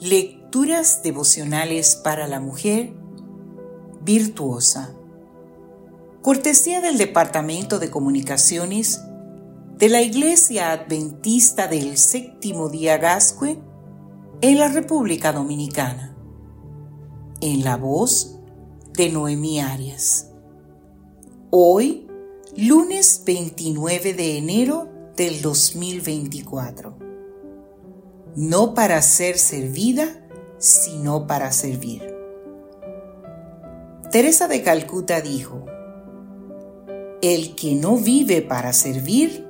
Lecturas devocionales para la mujer virtuosa. Cortesía del Departamento de Comunicaciones de la Iglesia Adventista del Séptimo Día Gascue en la República Dominicana. En la voz de Noemí Arias. Hoy, lunes 29 de enero del 2024. No para ser servida, sino para servir. Teresa de Calcuta dijo, El que no vive para servir,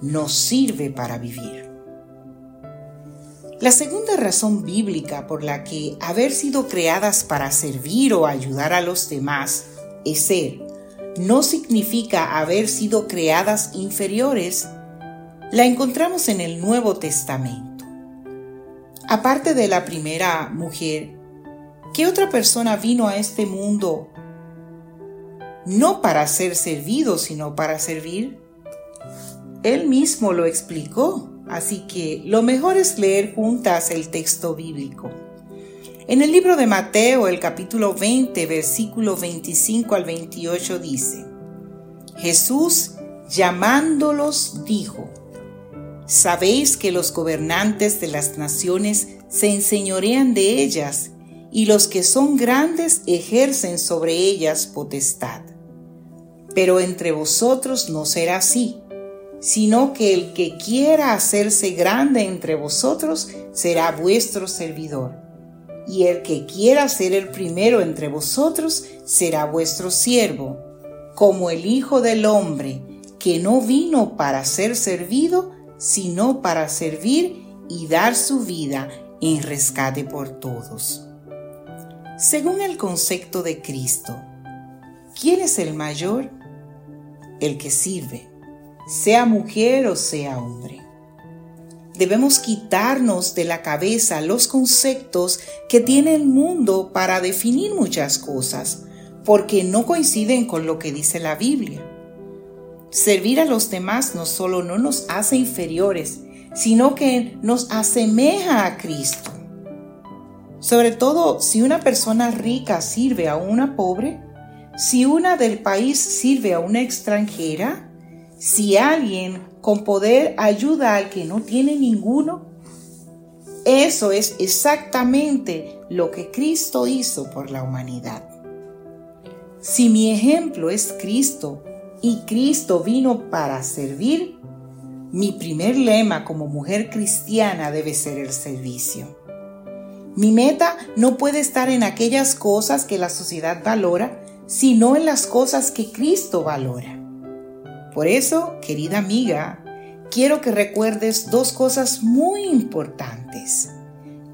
no sirve para vivir. La segunda razón bíblica por la que haber sido creadas para servir o ayudar a los demás es ser, no significa haber sido creadas inferiores, la encontramos en el Nuevo Testamento. Aparte de la primera mujer, ¿qué otra persona vino a este mundo no para ser servido, sino para servir? Él mismo lo explicó, así que lo mejor es leer juntas el texto bíblico. En el libro de Mateo, el capítulo 20, versículo 25 al 28 dice, Jesús llamándolos dijo, Sabéis que los gobernantes de las naciones se enseñorean de ellas, y los que son grandes ejercen sobre ellas potestad. Pero entre vosotros no será así, sino que el que quiera hacerse grande entre vosotros será vuestro servidor, y el que quiera ser el primero entre vosotros será vuestro siervo, como el Hijo del Hombre, que no vino para ser servido, sino para servir y dar su vida en rescate por todos. Según el concepto de Cristo, ¿quién es el mayor? El que sirve, sea mujer o sea hombre. Debemos quitarnos de la cabeza los conceptos que tiene el mundo para definir muchas cosas, porque no coinciden con lo que dice la Biblia. Servir a los demás no solo no nos hace inferiores, sino que nos asemeja a Cristo. Sobre todo si una persona rica sirve a una pobre, si una del país sirve a una extranjera, si alguien con poder ayuda al que no tiene ninguno, eso es exactamente lo que Cristo hizo por la humanidad. Si mi ejemplo es Cristo y Cristo vino para servir, mi primer lema como mujer cristiana debe ser el servicio. Mi meta no puede estar en aquellas cosas que la sociedad valora, sino en las cosas que Cristo valora. Por eso, querida amiga, quiero que recuerdes dos cosas muy importantes.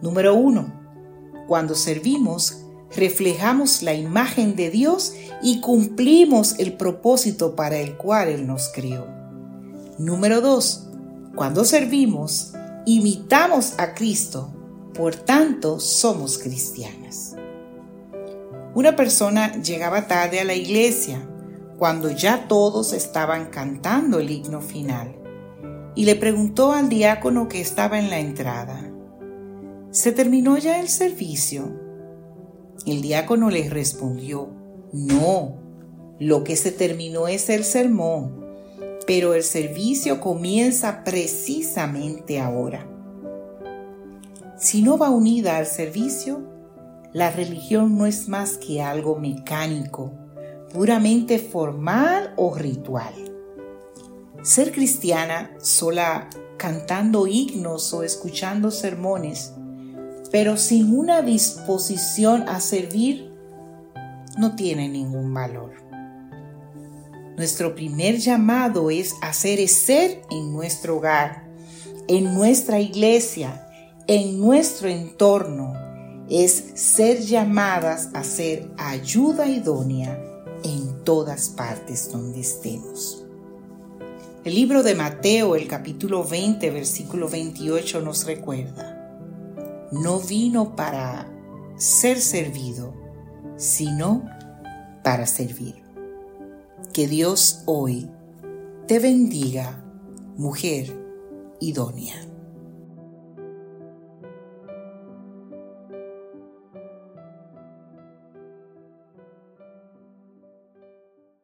Número uno, cuando servimos, reflejamos la imagen de Dios y cumplimos el propósito para el cual Él nos creó. Número 2. Cuando servimos, imitamos a Cristo, por tanto somos cristianas. Una persona llegaba tarde a la iglesia cuando ya todos estaban cantando el himno final y le preguntó al diácono que estaba en la entrada, ¿se terminó ya el servicio? El diácono le respondió, no, lo que se terminó es el sermón, pero el servicio comienza precisamente ahora. Si no va unida al servicio, la religión no es más que algo mecánico, puramente formal o ritual. Ser cristiana sola cantando himnos o escuchando sermones pero sin una disposición a servir, no tiene ningún valor. Nuestro primer llamado es hacer ser en nuestro hogar, en nuestra iglesia, en nuestro entorno. Es ser llamadas a ser ayuda idónea en todas partes donde estemos. El libro de Mateo, el capítulo 20, versículo 28 nos recuerda no vino para ser servido, sino para servir. Que Dios hoy te bendiga, mujer idónea.